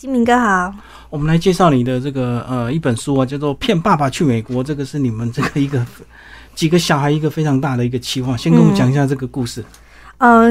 金明哥好。我们来介绍你的这个呃一本书啊，叫做《骗爸爸去美国》，这个是你们这个一个几个小孩一个非常大的一个期望。先跟我们讲一下这个故事。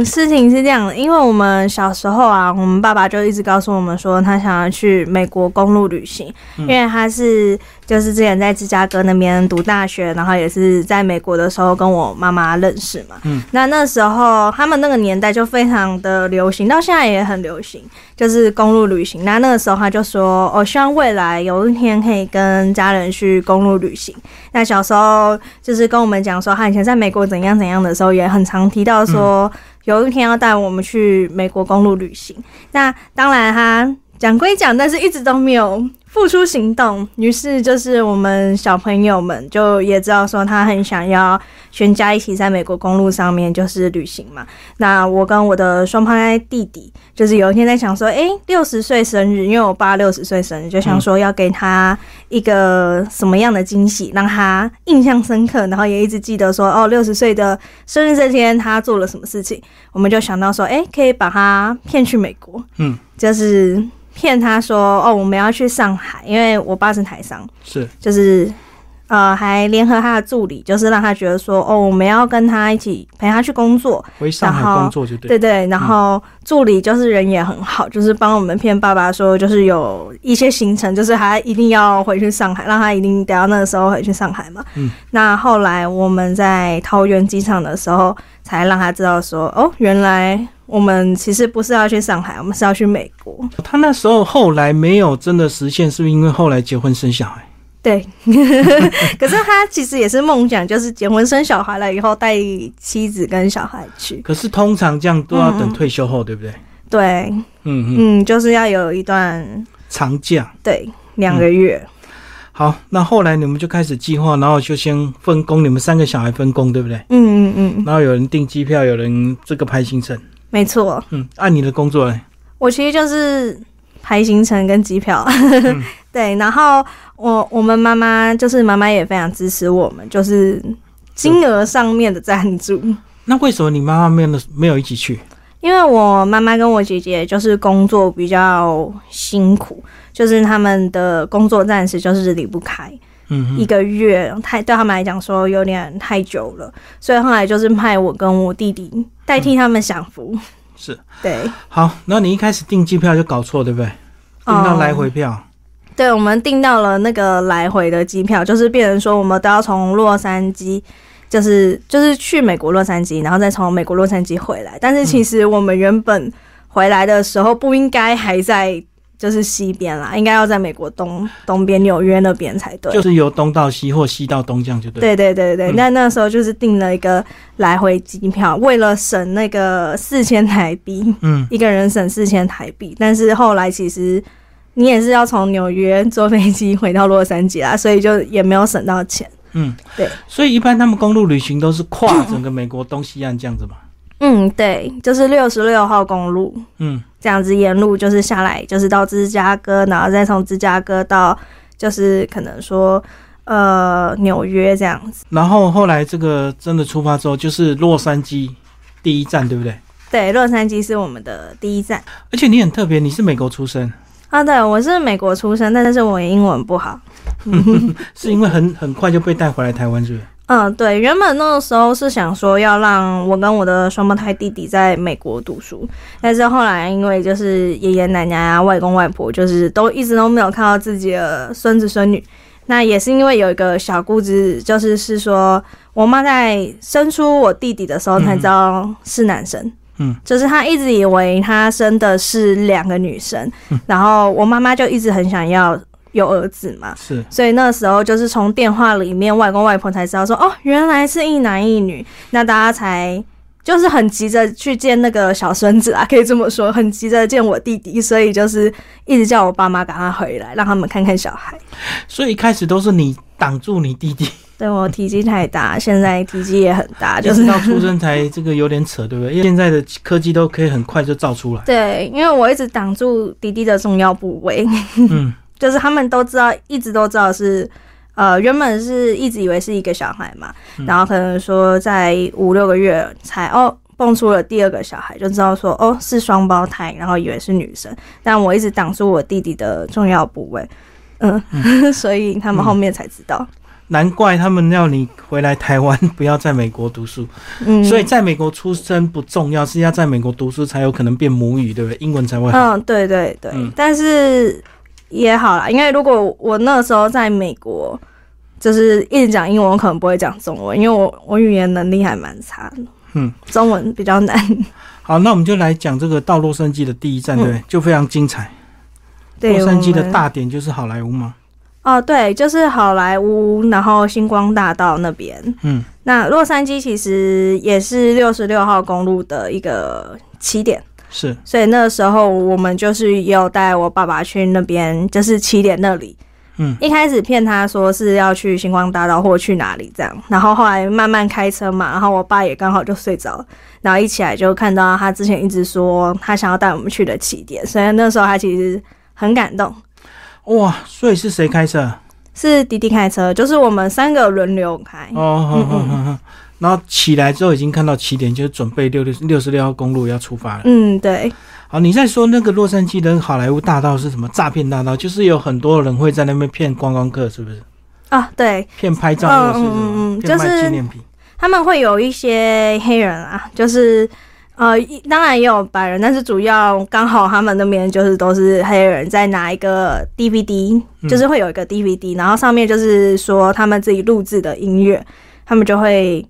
事情是这样的，因为我们小时候啊，我们爸爸就一直告诉我们说，他想要去美国公路旅行，因为他是就是之前在芝加哥那边读大学，然后也是在美国的时候跟我妈妈认识嘛。嗯，那那时候他们那个年代就非常的流行，到现在也很流行，就是公路旅行。那那个时候他就说，我希望未来有一天可以跟家人去公路旅行。那小时候就是跟我们讲说，他以前在美国怎样怎样的时候，也很常提到说。有一天要带我们去美国公路旅行，那当然哈讲归讲，但是一直都没有付出行动。于是就是我们小朋友们就也知道说他很想要全家一起在美国公路上面就是旅行嘛。那我跟我的双胞胎弟弟就是有一天在想说，诶，六十岁生日，因为我爸六十岁生日，就想说要给他一个什么样的惊喜，让他印象深刻，然后也一直记得说，哦，六十岁的生日这天他做了什么事情。我们就想到说，诶，可以把他骗去美国，嗯，就是。骗他说哦，我们要去上海，因为我爸是台商，是。就是，呃，还联合他的助理，就是让他觉得说哦，我们要跟他一起陪他去工作，回上海工作就对，对对。然后助理就是人也很好，就是帮我们骗爸爸说，就是有一些行程，就是他一定要回去上海，让他一定得要那个时候回去上海嘛。嗯。那后来我们在桃园机场的时候，才让他知道说哦，原来。我们其实不是要去上海，我们是要去美国。他那时候后来没有真的实现，是不是因为后来结婚生小孩？对，可是他其实也是梦想，就是结婚生小孩了以后带妻子跟小孩去。可是通常这样都要等退休后，对不对？对，嗯嗯，就是要有一段长假，对，两个月。好，那后来你们就开始计划，然后就先分工，你们三个小孩分工，对不对？嗯嗯嗯。然后有人订机票，有人这个排行程。没错，嗯，按你的工作呢？我其实就是排行程跟机票，对。然后我我们妈妈就是妈妈也非常支持我们，就是金额上面的赞助。那为什么你妈妈没有没有一起去？因为我妈妈跟我姐姐就是工作比较辛苦，就是他们的工作暂时就是离不开。嗯，一个月太对他们来讲说有点太久了，所以后来就是派我跟我弟弟代替他们享福。是，对。好，那你一开始订机票就搞错，对不对？订到来回票。对，我们订到了那个来回的机票，就是变成说我们都要从洛杉矶，就是就是去美国洛杉矶，然后再从美国洛杉矶回来。但是其实我们原本回来的时候不应该还在。就是西边啦，应该要在美国东东边纽约那边才对。就是由东到西或西到东这样就对。对对对对，那那时候就是订了一个来回机票，为了省那个四千台币，嗯，一个人省四千台币。但是后来其实你也是要从纽约坐飞机回到洛杉矶啦，所以就也没有省到钱。嗯，对。所以一般他们公路旅行都是跨整个美国东西岸这样子嘛。嗯，对，就是六十六号公路，嗯，这样子沿路就是下来，就是到芝加哥，然后再从芝加哥到，就是可能说，呃，纽约这样子。然后后来这个真的出发之后，就是洛杉矶第一站，对不对？对，洛杉矶是我们的第一站。而且你很特别，你是美国出生啊？对，我是美国出生，但是我英文不好，是因为很很快就被带回来台湾，是不是？嗯，对，原本那个时候是想说要让我跟我的双胞胎弟弟在美国读书，但是后来因为就是爷爷奶奶啊、外公外婆，就是都一直都没有看到自己的孙子孙女。那也是因为有一个小姑子，就是是说我妈在生出我弟弟的时候才知道是男生，嗯，就是他一直以为他生的是两个女生，然后我妈妈就一直很想要。有儿子嘛？是，所以那时候就是从电话里面，外公外婆才知道说，哦，原来是一男一女，那大家才就是很急着去见那个小孙子啊，可以这么说，很急着见我弟弟，所以就是一直叫我爸妈赶快回来，让他们看看小孩。所以一开始都是你挡住你弟弟，对我体积太大，现在体积也很大，就是到出生才这个有点扯，对不对？因为现在的科技都可以很快就造出来。对，因为我一直挡住弟弟的重要部位。嗯。就是他们都知道，一直都知道是，呃，原本是一直以为是一个小孩嘛，然后可能说在五六个月才哦，蹦出了第二个小孩，就知道说哦是双胞胎，然后以为是女生，但我一直挡住我弟弟的重要部位，嗯，所以他们后面才知道。难怪他们要你回来台湾，不要在美国读书。嗯，所以在美国出生不重要，是要在美国读书才有可能变母语，对不对？英文才会好。嗯，对对对，嗯但是也好啦，因为如果我那时候在美国，就是一直讲英文，我可能不会讲中文，因为我我语言能力还蛮差的，嗯，中文比较难。好，那我们就来讲这个到洛杉矶的第一站，对不对？就非常精彩。对，洛杉矶的大点就是好莱坞吗？哦，对，就是好莱坞，然后星光大道那边。嗯，那洛杉矶其实也是六十六号公路的一个起点，是，所以那时候我们就是也有带我爸爸去那边，就是起点那里。嗯，一开始骗他说是要去星光大道或去哪里这样，然后后来慢慢开车嘛，然后我爸也刚好就睡着了，然后一起来就看到他之前一直说他想要带我们去的起点，所以那时候他其实很感动。哇，所以是谁开车？是滴滴开车，就是我们三个轮流开。哦，好嗯好好好。然后起来之后已经看到起点，就是准备六六六十六号公路要出发了。嗯，对，好，你在说那个洛杉矶的好莱坞大道是什么诈骗大道？就是有很多人会在那边骗观光客，是不是？啊，对，骗拍照又是什么？嗯嗯嗯就是纪念品。他们会有一些黑人啊，就是呃，一当然也有白人，但是主要刚好他们那边就是都是黑人，在拿一个 DVD，嗯就是会有一个 DVD，、然后上面就是说他们自己录制的音乐，他们就会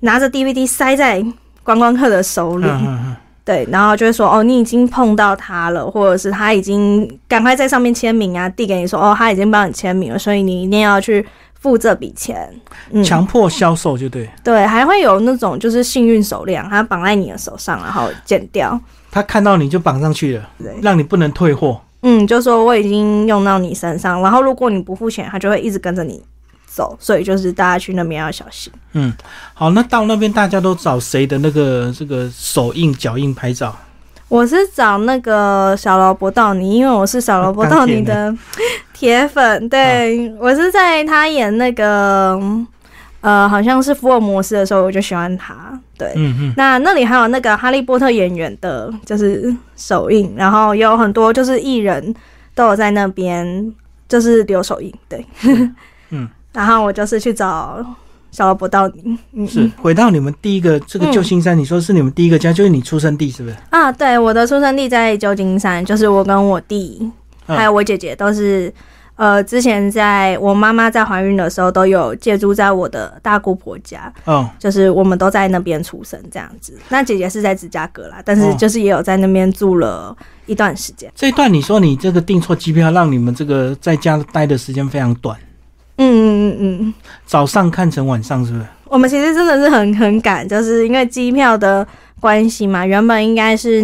拿着 DVD 塞在观光客的手里，嗯嗯嗯。对，然后就会说哦，你已经碰到他了，或者是他已经赶快在上面签名啊，递给你说哦，他已经帮你签名了，所以你一定要去付这笔钱。嗯，强迫销售就对，对，还会有那种就是幸运手链，它绑在你的手上，然后剪掉。他看到你就绑上去了，让你不能退货。嗯，就说我已经用到你身上，然后如果你不付钱，他就会一直跟着你走，所以就是大家去那边要小心。嗯，好，那到那边大家都找谁的那个这个手印、脚印拍照？我是找那个小萝卜道尼，因为我是小萝卜道尼的铁粉。对、我是在他演那个呃，好像是福尔摩斯的时候，我就喜欢他。对，嗯嗯，那那里还有那个哈利波特演员的，就是首映，然后有很多就是艺人都有在那边就是留首映。对，嗯，然后我就是去找小萝卜道尼。嗯，是回到你们第一个这个旧金山，你说是你们第一个家，就是你出生地，是不是？啊，对，我的出生地在旧金山，就是我跟我弟、嗯还有我姐姐都是，呃，之前在我妈妈在怀孕的时候都有借住在我的大姑婆家，哦，就是我们都在那边出生这样子。那姐姐是在芝加哥啦，但是哦就是也有在那边住了一段时间。这一段你说你这个订错机票，让你们这个在家待的时间非常短，嗯嗯嗯嗯，早上看成晚上，是不是？我们其实真的是很很赶，就是因为机票的关系嘛，原本应该是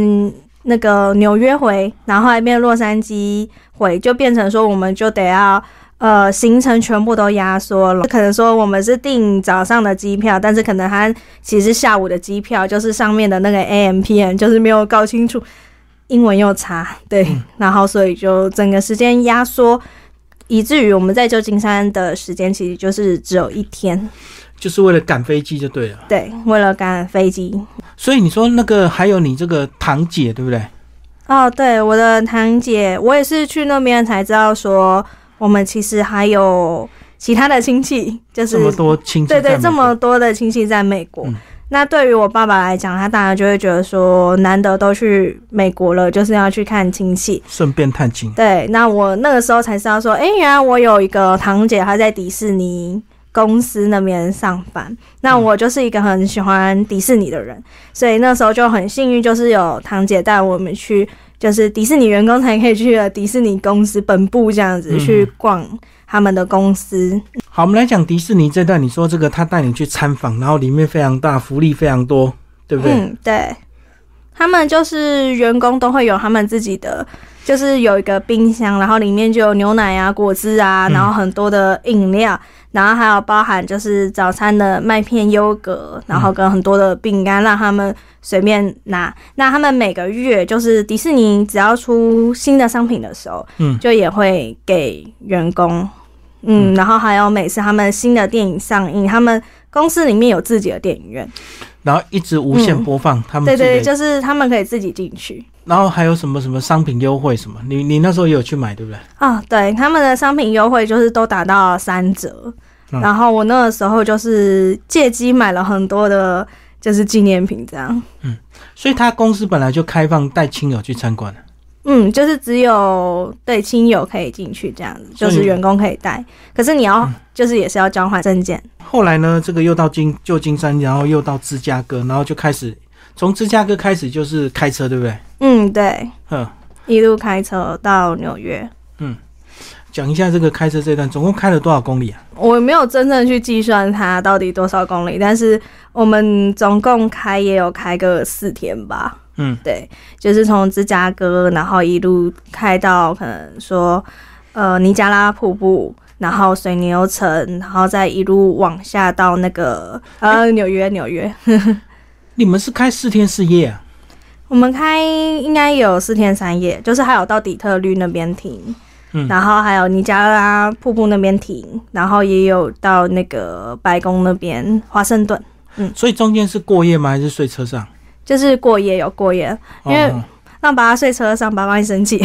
那个纽约回，然后后来变洛杉矶回，就变成说我们就得要。呃，行程全部都压缩了，可能说我们是订早上的机票，但是可能它其实下午的机票就是上面的那个 AM PM 就是没有搞清楚，英文又差，对，然后所以就整个时间压缩，以至于我们在旧金山的时间其实就是只有一天，就是为了赶飞机就对了。对，为了赶飞机。所以你说那个还有你这个堂姐，对不对？哦，对，我的堂姐，我也是去那边才知道说，我们其实还有其他的亲戚，就是这么多亲戚对对，这么多的亲戚在美国。嗯那对于我爸爸来讲，他当然就会觉得说，难得都去美国了，就是要去看亲戚。顺便探亲。对，那我那个时候才知道说，诶，原来我有一个堂姐，她在迪士尼公司那边上班。那我就是一个很喜欢迪士尼的人，所以那时候就很幸运，就是有堂姐带我们去，就是迪士尼员工才可以去的迪士尼公司本部这样子嗯去逛他们的公司。好，我们来讲迪士尼这段。你说这个他带你去参访，然后里面非常大，福利非常多，对不对？嗯，对。他们就是员工都会有他们自己的，就是有一个冰箱，然后里面就有牛奶啊、果汁啊，嗯然后很多的饮料，然后还有包含就是早餐的麦片、优格，然后跟很多的饼干，让他们随便拿。那他们每个月就是迪士尼只要出新的商品的时候，嗯就也会给员工。嗯，然后还有每次他们新的电影上映，他们公司里面有自己的电影院，然后一直无限嗯播放他们对对，就是他们可以自己进去。然后还有什么什么商品优惠什么，你你那时候也有去买对不对？啊，对，他们的商品优惠就是都达到三折，嗯然后我那个时候就是借机买了很多的，就是纪念品这样。嗯所以他公司本来就开放带亲友去参观的嗯，就是只有对亲友可以进去这样子，就是员工可以带，可是你要、就是也是要交换证件。后来呢，这个又到金旧金山，然后又到芝加哥，然后就开始从芝加哥开始就是开车，对不对？嗯，对，嗯，一路开车到纽约。讲一下这个开车这段，总共开了多少公里啊？我没有真正去计算它到底多少公里，但是我们总共开也有开个四天吧。嗯，对，就是从芝加哥，然后一路开到可能说呃尼加拉瀑布，然后水牛城，然后再一路往下到那个呃纽约，纽约。你们是开四天四夜啊？我们开应该有四天三夜，就是还有到底特律那边停，嗯然后还有尼加拉瀑布那边停，然后也有到那个白宫那边华盛顿，嗯所以中间是过夜吗？还是睡车上？就是过夜有过夜，因为哦、让爸爸睡车上，爸爸会生气。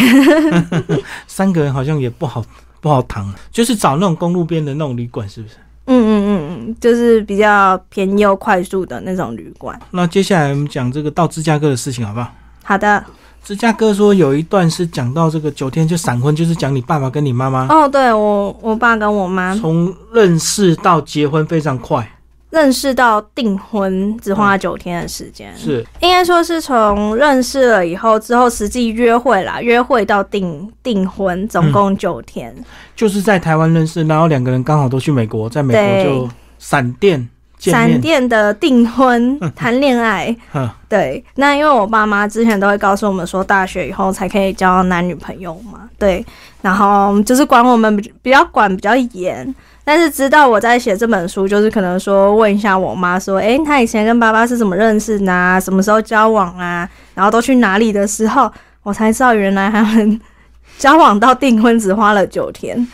三个人好像也不好不好躺，就是找那种公路边的那种旅馆，是不是？嗯嗯嗯嗯，就是比较便宜又快速的那种旅馆。那接下来我们讲这个到芝加哥的事情，好不好？好的，芝加哥说有一段是讲到这个九天就闪婚，就是讲你爸爸跟你妈妈哦，对我我爸跟我妈从认识到结婚非常快，认识到订婚只花九天的时间，是。应该说是从认识了以后之后实际约会啦，约会到订订婚总共九天。就是在台湾认识，然后两个人刚好都去美国，在美国就闪电见闪，电的订婚谈恋爱，哼，对，那因为我爸妈之前都会告诉我们说，大学以后才可以交男女朋友嘛，对，然后就是管我们比比较管比较严，但是直到我在写这本书，就是可能说问一下我妈说，诶，她以前跟爸爸是怎么认识的啊，什么时候交往啊，然后都去哪里的时候，我才知道原来他们 交往到订婚只花了九天。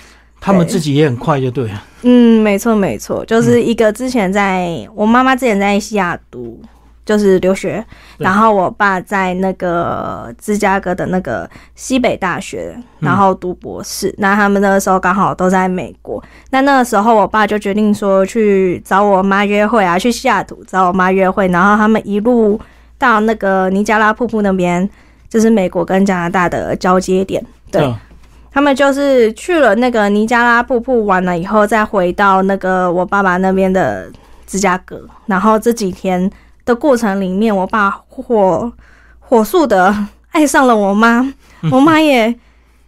他们自己也很快就对了，嗯，没错没错，就是一个之前在、我妈妈之前在西雅图就是留学，然后我爸在那个芝加哥的那个西北大学，然后读博士。那他们那个时候刚好都在美国，那那个时候我爸就决定说去找我妈约会啊，去西雅图找我妈约会，然后他们一路到那个尼加拉瀑布那边，就是美国跟加拿大的交接点。对，嗯他们就是去了那个尼加拉瀑布玩了以后，再回到那个我爸爸那边的芝加哥。然后这几天的过程里面，我爸火火速的爱上了我妈，我妈也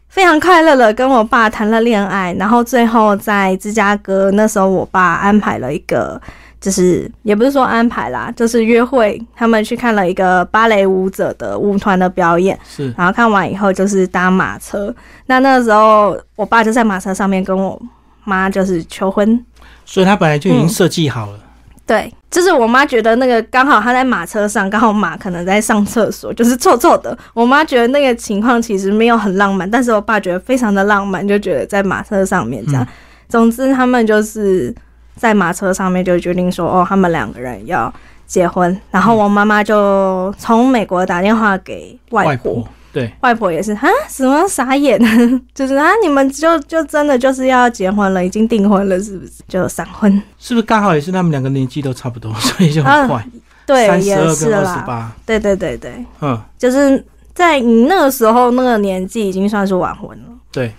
非常快乐的跟我爸谈了恋爱。然后最后在芝加哥那时候，我爸安排了一个。就是也不是说安排啦，就是约会，他们去看了一个芭蕾舞者的舞团的表演，是然后看完以后就是搭马车。那那个时候，我爸就在马车上面跟我妈就是求婚。所以他本来就已经嗯设计好了，对，就是我妈觉得那个刚好他在马车上，刚好马可能在上厕所，就是臭臭的。我妈觉得那个情况其实没有很浪漫，但是我爸觉得非常的浪漫，就觉得在马车上面这样。嗯总之，他们就是在马车上面就决定说，哦，他们两个人要结婚。然后我妈妈就从美国打电话给外外婆婆对，外婆也是啊，什么傻眼，就是啊，你们就就真的就是要结婚了，已经订婚了，是不是？就闪婚，是不是刚好也是他们两个年纪都差不多，所以就很快，对，也是啦，八，对对对对，嗯，就是在你那个时候那个年纪，已经算是晚婚了，对，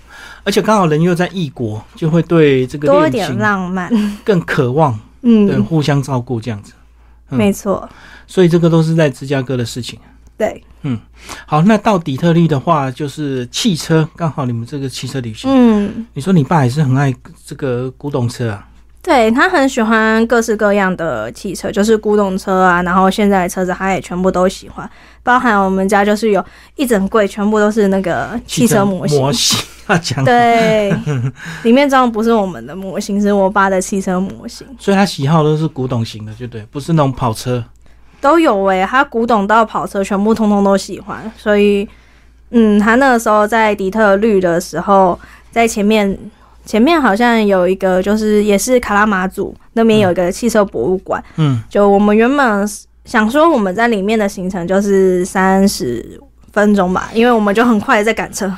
而且刚好人又在异国，就会对这个多一点浪漫，更渴望，对，嗯，互相照顾这样子，嗯没错，所以这个都是在芝加哥的事情。对，嗯。好，那到底特律的话，就是汽车，刚好你们这个汽车旅行，嗯，你说你爸也是很爱这个古董车啊，对他很喜欢各式各样的汽车，就是古董车啊，然后现在的车子他也全部都喜欢，包含我们家就是有一整柜全部都是那个汽车模型，模型他讲，对，里面装的不是我们的模型，是我爸的汽车模型，所以他喜好都是古董型的，就对，不是那种跑车。都有诶、他古董到跑车全部通通都喜欢，所以，嗯，他那个时候在底特律的时候，在前面前面好像有一个，就是也是卡拉马祖那边有一个汽车博物馆。嗯，就我们原本想说我们在里面的行程就是三十分钟吧，因为我们就很快在赶车，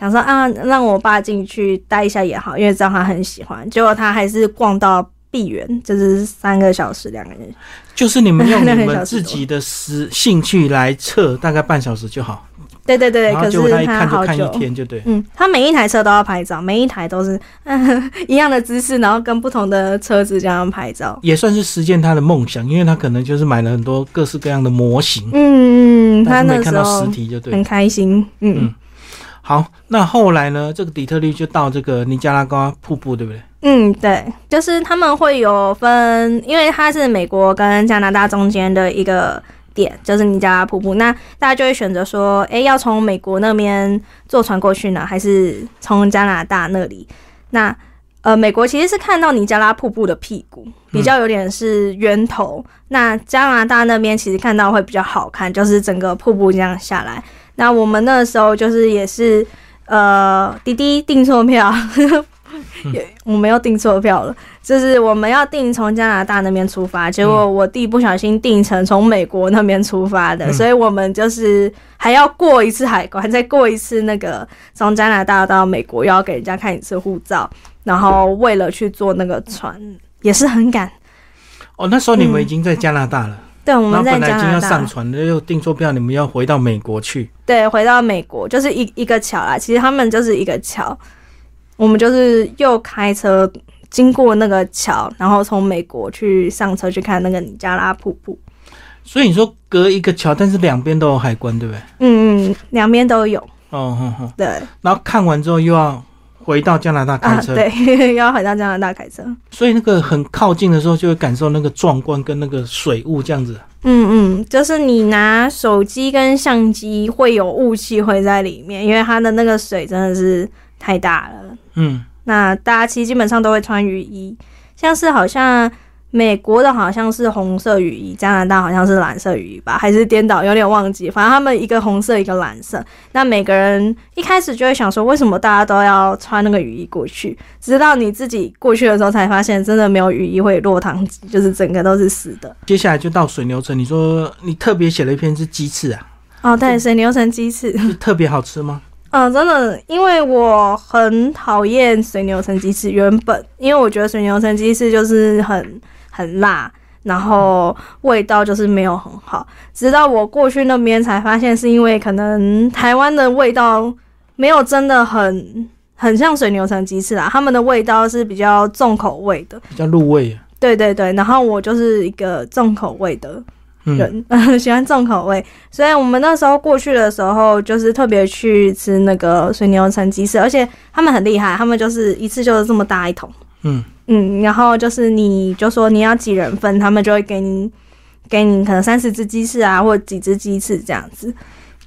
想说啊，让我爸进去待一下也好，因为知道他很喜欢。结果他还是逛到闭园，就是三个小时两个人。就是你们用你们自己的时兴趣来测，大概半小时就好。对对对，可是他看就看一。天，就对。嗯，他每一台车都要拍照，每一台都是嗯一样的姿势，然后跟不同的车子这样拍照。也算是实现他的梦想，因为他可能就是买了很多各式各样的模型，嗯，他但是那时没看到实体就对。很开心。嗯嗯好，那后来呢？这个底特律就到这个尼加拉瓜瀑布，对不对？嗯，对，就是他们会有分，因为它是美国跟加拿大中间的一个点，就是尼加拉瀑布。那大家就会选择说，诶，要从美国那边坐船过去呢，还是从加拿大那里？那呃，美国其实是看到尼加拉瀑布的屁股，比较有点是源头。那加拿大那边其实看到会比较好看，就是整个瀑布这样下来。那我们那时候就是也是呃，滴滴订错票，也我们又订错票了。就是我们要订从加拿大那边出发，结果我弟不小心订成从美国那边出发的，嗯。所以我们就是还要过一次海关，再过一次那个从加拿大到美国，又要给人家看一次护照，然后为了去坐那个船，也是很赶。哦，那时候你们嗯。已经在加拿大了，对，我们在本来已经要加拿大。上船的，又订错票，你们要回到美国去。对，回到美国就是一一个桥啦，其实他们就是一个桥，我们就是又开车经过那个桥，然后从美国去上车去看那个尼加拉瀑布。所以你说隔一个桥，但是两边都有海关，对不对？嗯嗯，两边都有。哦哦哦，对然后看完之后又要回到加拿大开啊，车，对，要回到加拿大开车。所以那个很靠近的时候，就会感受那个壮观跟那个水雾这样子。嗯嗯，就是你拿手机跟相机会有雾气会在里面，因为它的那个水真的是太大了。嗯，那大家其实基本上都会穿雨衣，像是好像美国的好像是红色雨衣，加拿大好像是蓝色雨衣吧，还是颠倒，有点忘记。反正他们一个红色，一个蓝色。那每个人一开始就会想说，为什么大家都要穿那个雨衣过去？直到你自己过去的时候，才发现真的没有雨衣会落汤鸡，就是整个都是死的。接下来就到水牛城，你说你特别写了一篇是鸡翅啊，哦，对，水牛城鸡翅。是特别好吃吗？嗯，真的，因为我很讨厌水牛城鸡翅。原本，因为我觉得水牛城鸡翅就是很很辣，然后味道就是没有很好。直到我过去那边才发现，是因为可能台湾的味道没有真的很很像水牛城鸡翅啦，他们的味道是比较重口味的。比较入味啊。对对对，然后我就是一个重口味的嗯，人，喜欢重口味，所以我们那时候过去的时候，就是特别去吃那个水牛城鸡翅，而且他们很厉害，他们就是一次就是这么大一桶，嗯，嗯，然后就是你就说你要几人份，他们就会给你给你可能三十只鸡翅啊，或几只鸡翅这样子，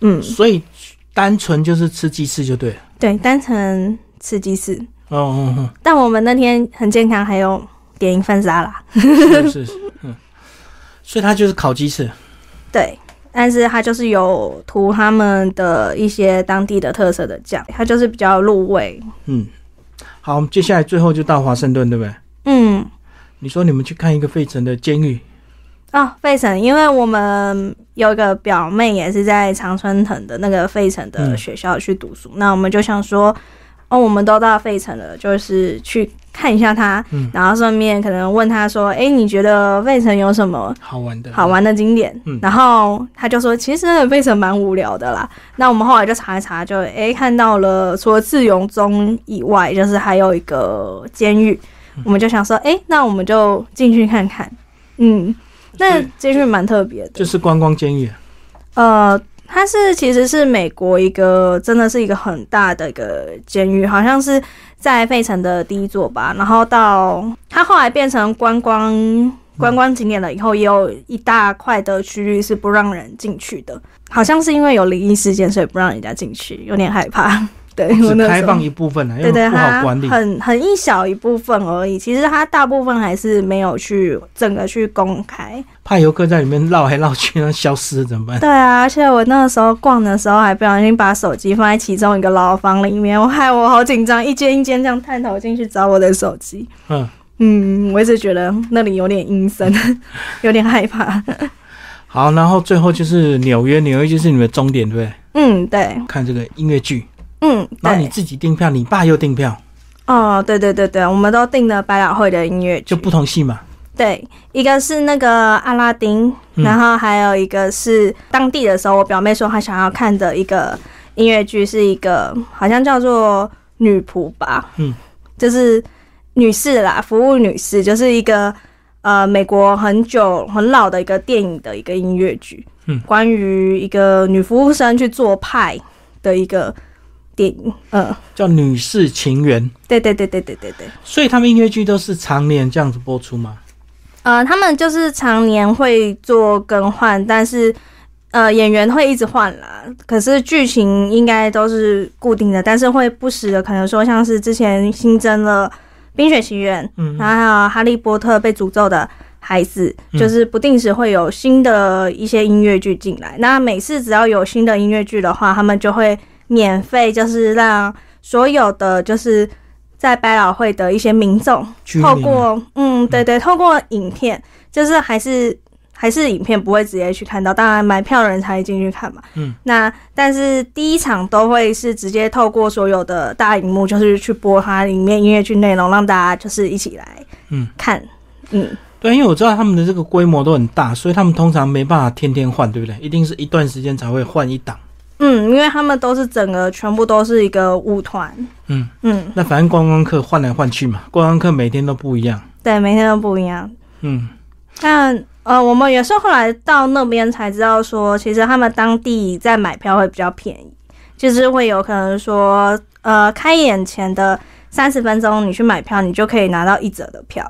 嗯，所以单纯就是吃鸡翅就对了。对，单纯吃鸡翅，哦哦哦，但我们那天很健康，还有点一份沙拉，是是是，嗯，所以它就是烤鸡翅。对。但是它就是有涂他们的一些当地的特色的酱，它就是比较入味，嗯，好，我们接下来最后就到华盛顿，对不对？嗯，你说你们去看一个费城的监狱，哦，费城，因为我们有一个表妹也是在常春藤的那个费城的嗯学校去读书，那我们就想说，哦，我们都到费城了，就是去看一下他，嗯然后顺便可能问他说，哎，你觉得费城有什么好玩的，好玩的景点？嗯然后他就说，其实那个费城蛮无聊的啦。那我们后来就查一查，就哎看到了，除了自由中以外，就是还有一个监狱，嗯我们就想说，哎，那我们就进去看看，嗯。那监狱蛮特别的，就是观光监狱。呃，它是其实是美国一个真的是一个很大的一个监狱，好像是在费城的第一座吧。然后到它后来变成观光观光景点了以后，也有一大块的区域是不让人进去的，好像是因为有灵异事件，所以不让人家进去，有点害怕。对，只我那时候开放一部分了，对对，不好它管理。很很一小一部分而已。其实它大部分还是没有去整个去公开。怕游客在里面绕来绕去，那消失怎么办？对啊，而且我那个时候逛的时候还不小心把手机放在其中一个牢房里面，我害我好紧张，一间一间这样探头进去找我的手机。嗯，嗯，我一直觉得那里有点阴森，有点害怕。好，然后最后就是纽约，纽约就是你们的终点，对不对？嗯，对，看这个音乐剧，嗯，对，然后你自己订票，你爸又订票，哦，对对对对，我们都订了百老汇的音乐剧，就不同戏嘛。对，一个是那个阿拉丁，嗯。然后还有一个是当地的时候，我表妹说她想要看的一个音乐剧，是一个好像叫做女仆吧，嗯，就是女士啦，服务女士，就是一个呃美国很久很老的一个电影的一个音乐剧，嗯。关于一个女服务生去做派的一个电影，嗯，叫《女士情缘》，对对对对对对对。所以他们音乐剧都是常年这样子播出吗？呃，他们就是常年会做更换，但是呃演员会一直换啦。可是剧情应该都是固定的，但是会不时的可能说像是之前新增了《冰雪奇缘》，嗯，然后还有《哈利波特被诅咒的孩子》，嗯就是不定时会有新的一些音乐剧进来。那每次只要有新的音乐剧的话，他们就会免费，就是让所有的就是在百老汇的一些民众透过嗯，对对，透过影片，就是还是还是影片不会直接去看到，当然买票的人才会进去看嘛。嗯，那但是第一场都会是直接透过所有的大荧幕，就是去播它里面音乐剧内容，让大家就是一起来嗯看。嗯，对，因为我知道他们的这个规模都很大，所以他们通常没办法天天换，对不对？一定是一段时间才会换一档。嗯，因为他们都是整个全部都是一个舞团。嗯嗯，那反正观光客换来换去嘛，观光客每天都不一样。对，每天都不一样。嗯，但呃，我们也是后来到那边才知道说，其实他们当地在买票会比较便宜，就是会有可能说，呃，开演前的三十分钟你去买票，你就可以拿到一折的票。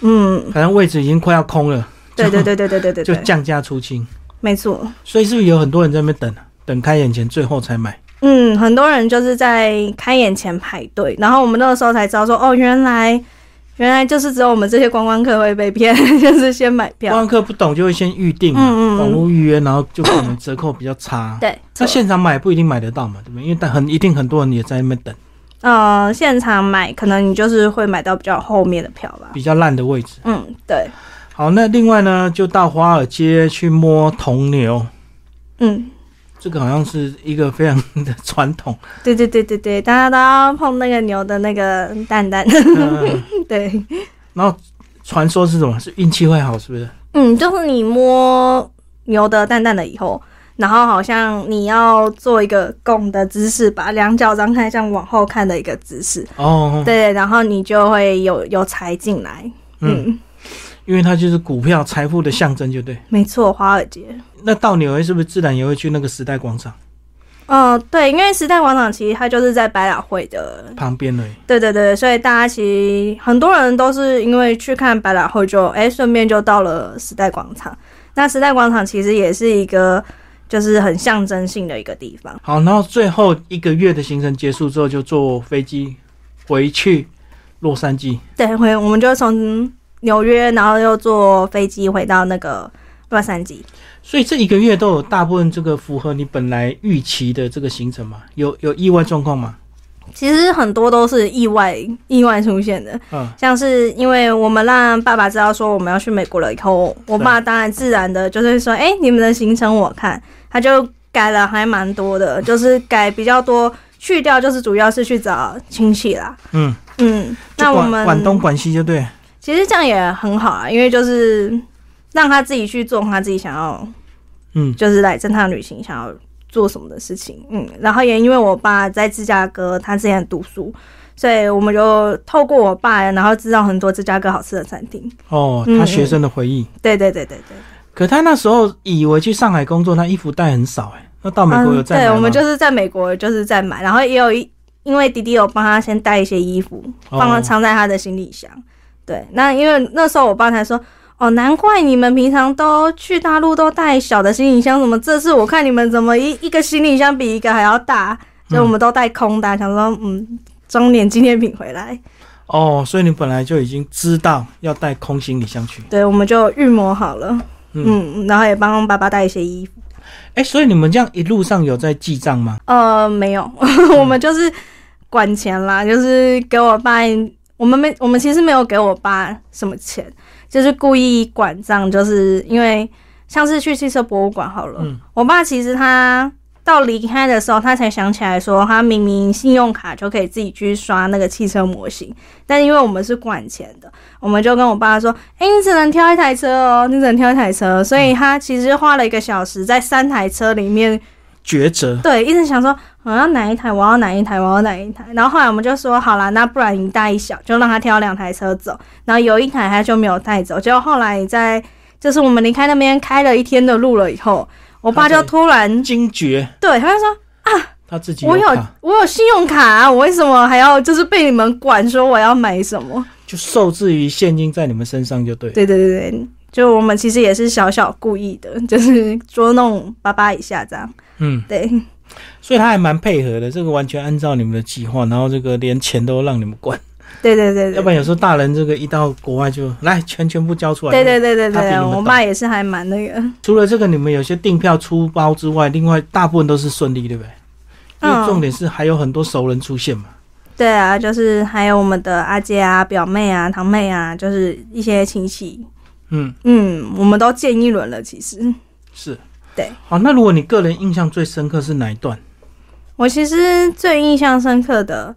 嗯，反正位置已经快要空了。对对对对对对对，就降价出清。没错。所以是不是有很多人在那边等？等开演前最后才买？嗯，很多人就是在开演前排队，然后我们那个时候才知道说，哦，原来原来就是只有我们这些观光客会被骗，就是先买票观票。光客不懂就会先预定嘛，嗯嗯嗯网络预约，然后就可能折扣比较差。对，那现场买不一定买得到嘛，对不对？因为但很一定很多人也在那边等，呃，现场买可能你就是会买到比较后面的票吧。比较烂的位置。嗯，对，好，那另外呢，就到华尔街去摸铜牛，嗯，这个好像是一个非常 的传统。对对对对对，大家都要碰那个牛的那个蛋蛋。嗯，对，然后传说是什么？是运气会好，是不是？嗯，就是你摸牛的蛋蛋了以后，然后好像你要做一个拱的姿势，把两脚张开，这样往后看的一个姿势。哦，对，然后你就会有有财进来。嗯，嗯，因为它就是股票财富的象征，就对。没错，华尔街。那到纽约是不是自然也会去那个时代广场嗯、对，因为时代广场其实它就是在百老汇的旁边嘞？对对对，所以大家其实很多人都是因为去看百老汇就，哎顺便就到了时代广场。那时代广场其实也是一个就是很象征性的一个地方。好，然后最后一个月的行程结束之后，就坐飞机回去洛杉矶。对，回我们就从纽约，然后又坐飞机回到那个洛杉矶。所以这一个月都有大部分这个符合你本来预期的这个行程嘛？有有意外状况吗？其实很多都是意外意外出现的，嗯，像是因为我们让爸爸知道说我们要去美国了以后，我爸当然自然的就是说，哎、你们的行程我看，他就改了还蛮多的，就是改比较多，去掉就是主要是去找亲戚啦。嗯，嗯，那我们管东管西就对。其实这样也很好啊，因为就是让他自己去做他自己想要，嗯，就是来这趟旅行想要做什么的事情。嗯，然后也因为我爸在芝加哥，他之前读书，所以我们就透过我爸，然后知道很多芝加哥好吃的餐厅。哦，嗯他学生的回忆。对对对对对。可他那时候以为去上海工作，他衣服带很少哎、那到美国有再买嗯、对，我们就是在美国就是在买，然后也有一，因为弟弟有帮他先带一些衣服，哦帮他藏在他的行李箱。对，那因为那时候我爸才说，哦，难怪你们平常都去大陆都带小的行李箱，什么这次我看你们怎么一一个行李箱比一个还要大，所以我们都带空的，想说嗯，装点纪念品回来。哦，所以你本来就已经知道要带空行李箱去。对，我们就预谋好了，嗯，然后也帮爸爸带一些衣服。哎，所以你们这样一路上有在记账吗？呃，没有，我们就是管钱啦，就是给我爸，我们没，我们其实没有给我爸什么钱，就是故意管账，就是因为像是去汽车博物馆好了，我爸其实他。到离开的时候，他才想起来说，他明明信用卡就可以自己去刷那个汽车模型，但因为我们是管钱的，我们就跟我爸说：“哎，你只能挑一台车哦，你只能挑一台车。”所以他其实花了一个小时在三台车里面抉择。对，一直想说我要哪一台，我要哪一台，我要哪一台。然后后来我们就说好了，那不然一大一小，就让他挑两台车走。然后有一台他就没有带走。结果后来在就是我们离开那边开了一天的路了以后。我爸就突然惊觉，对，他就说啊，他自己我有我有信用卡，啊我为什么还要就是被你们管说我要买什么？就受制于现金在你们身上就对。对对对对，就我们其实也是小小故意的，就是捉弄爸爸一下这样。嗯，对。所以他还蛮配合的，这个完全按照你们的计划，然后这个连钱都让你们管。对对对，要不然有时候大人这个一到国外就来全全部交出来。对对对对对，我爸也是还蛮那个。除了这个，你们有些订票出包之外，另外大部分都是顺利，对不对？因为重点是还有很多熟人出现嘛。对啊，就是还有我们的阿姐啊、表妹啊、堂妹啊，就是一些亲戚。嗯嗯，我们都见一轮了，其实是。对。好，那如果你个人印象最深刻是哪一段？我其实最印象深刻的。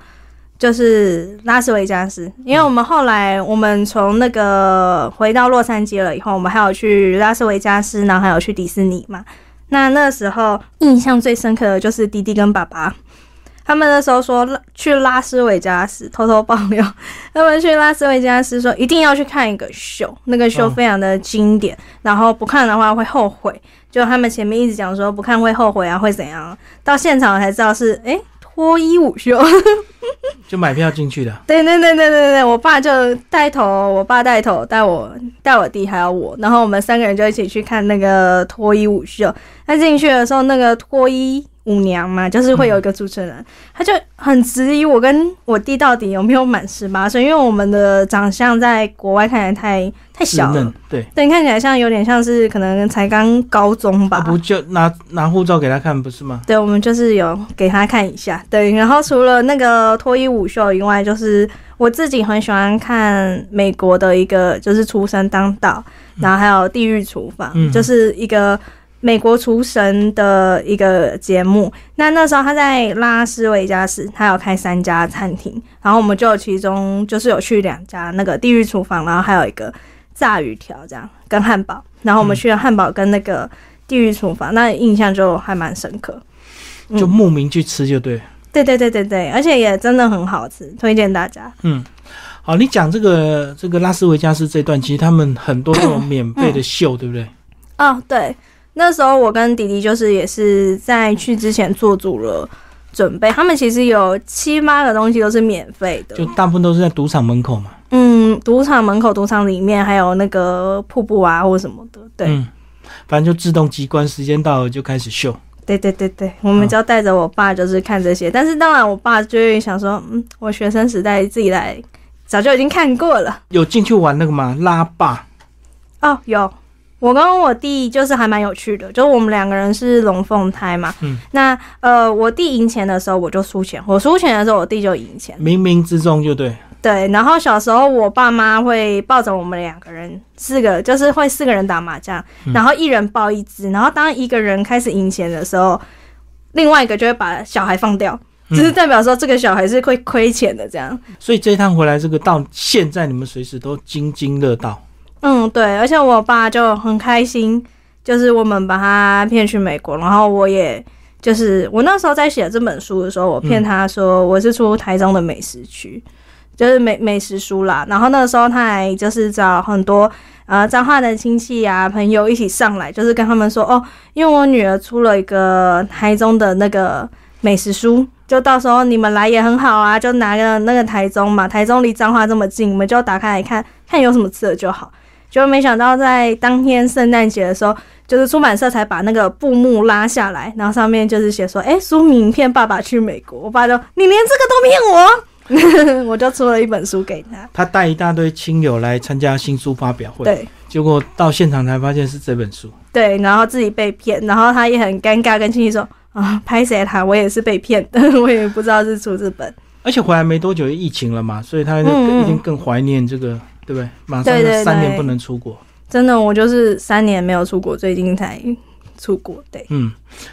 就是拉斯维加斯，因为我们后来我们从那个回到洛杉矶了以后，我们还有去拉斯维加斯，然后还有去迪士尼嘛。那那时候印象最深刻的就是弟弟跟爸爸，他们那时候说去拉斯维加斯，偷偷爆料，他们去拉斯维加斯说一定要去看一个秀，那个秀非常的经典，然后不看的话会后悔。就他们前面一直讲说不看会后悔啊，会怎样？到现场才知道是哎。脱衣舞秀，就买票进去的。对对对对对对，我爸就带头，我爸带头带我带我弟还有我，然后我们三个人就一起去看那个脱衣舞秀。他进去的时候，那个脱衣。舞娘嘛，就是会有一个主持人，他就很质疑我跟我弟到底有没有满十八岁，因为我们的长相在国外看起来太太小了，对，对，看起来像有点像是可能才刚高中吧。不就拿拿护照给他看不是吗？对，我们就是有给他看一下。对，然后除了那个脱衣舞秀以外，就是我自己很喜欢看美国的一个，就是出生当道，然后还有地狱厨房，就是一个。美国厨神的一个节目，那那时候他在拉斯维加斯，他有开三家餐厅，然后我们就其中就是有去两家那个地狱厨房，然后还有一个炸鱼条这样跟汉堡，然后我们去了汉堡跟那个地狱厨房，那印象就还蛮深刻，就慕名去吃就对，对对对对对，而且也真的很好吃，推荐大家。嗯，好，你讲这个这个拉斯维加斯这段，其实他们很多这种 免费的秀，对不对？哦，对。那时候我跟弟弟就是也是在去之前做足了准备，他们其实有七八个东西都是免费的，就大部分都是在赌场门口嘛。嗯，赌场门口、赌场里面还有那个瀑布啊或什么的，对。嗯，反正就自动机关，时间到了就开始秀。对对对对，我们就带着我爸就是看这些，但是当然我爸就会想说，嗯，我学生时代自己来，早就已经看过了。有进去玩那个吗？拉霸？哦，有。我跟我弟就是还蛮有趣的，就我们两个人是龙凤胎嘛。嗯。那呃，我弟赢钱的时候我就输钱，我输钱的时候我弟就赢钱。冥冥之中就对。对，然后小时候我爸妈会抱着我们两个人，四个就是会四个人打麻将，然后一人抱一只，然后当一个人开始赢钱的时候，另外一个就会把小孩放掉，只是代表说这个小孩是会亏钱的这样。所以这一趟回来，这个到现在你们随时都津津乐道。嗯，对，而且我爸就很开心，就是我们把他骗去美国，然后我也就是我那时候在写这本书的时候，我骗他说我是出台中的美食区，就是美美食书啦。然后那个时候他还就是找很多呃彰化的亲戚啊朋友一起上来，就是跟他们说哦，因为我女儿出了一个台中的那个美食书，就到时候你们来也很好啊，就拿个那个台中嘛，台中离彰化这么近，我们就打开来看看有什么吃的就好。结果没想到在当天圣诞节的时候，就是出版社才把那个布幕拉下来，然后上面就是写说，哎、书名骗爸爸去美国。我爸就你连这个都骗我，我就出了一本书给他。他带一大堆亲友来参加新书发表会，对结果到现场才发现是这本书。对，然后自己被骗，然后他也很尴尬，跟亲戚说啊，拍谁他，我也是被骗的，我也不知道是出这本。而且回来没多久就，疫情了嘛，所以他就嗯嗯一定更怀念这个，对不对？马上三年不能出国，真的，我就是三年没有出国，最近才出国。对嗯，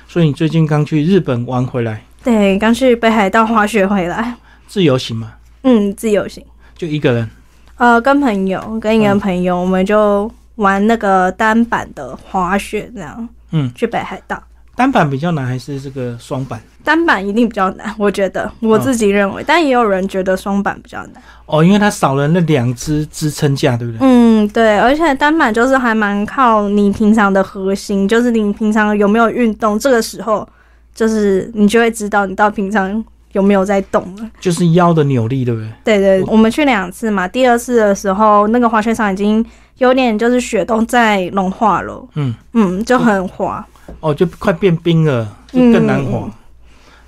所以你最近刚去日本玩回来，对，刚去北海道滑雪回来，自由行嘛，嗯，自由行。就一个人，呃，跟朋友，跟一个嗯朋友，我们就玩那个单板的滑雪，这样嗯，去北海道。单板比较难还是这个双板？单板一定比较难，我觉得我自己认为，但也有人觉得双板比较难。哦，因为它少了那两只支撑架，对不对？嗯，对，而且单板就是还蛮靠你平常的核心，就是你平常有没有运动，这个时候就是你就会知道你到平常有没有在动了。就是腰的扭力，对不对？对对，我们去两次嘛，第二次的时候，那个滑雪场已经有点就是雪都在融化了，嗯，嗯，就很滑。哦，就快变冰了，就更难滑。嗯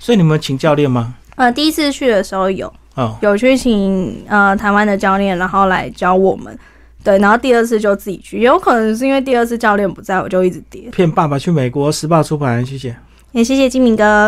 所以你们请教练吗？呃，第一次去的时候有哦，有去请呃台湾的教练，然后来教我们。对，然后第二次就自己去，也有可能是因为第二次教练不在，我就一直跌。骗爸爸去美国，时报出版，谢谢。也谢谢金明哥。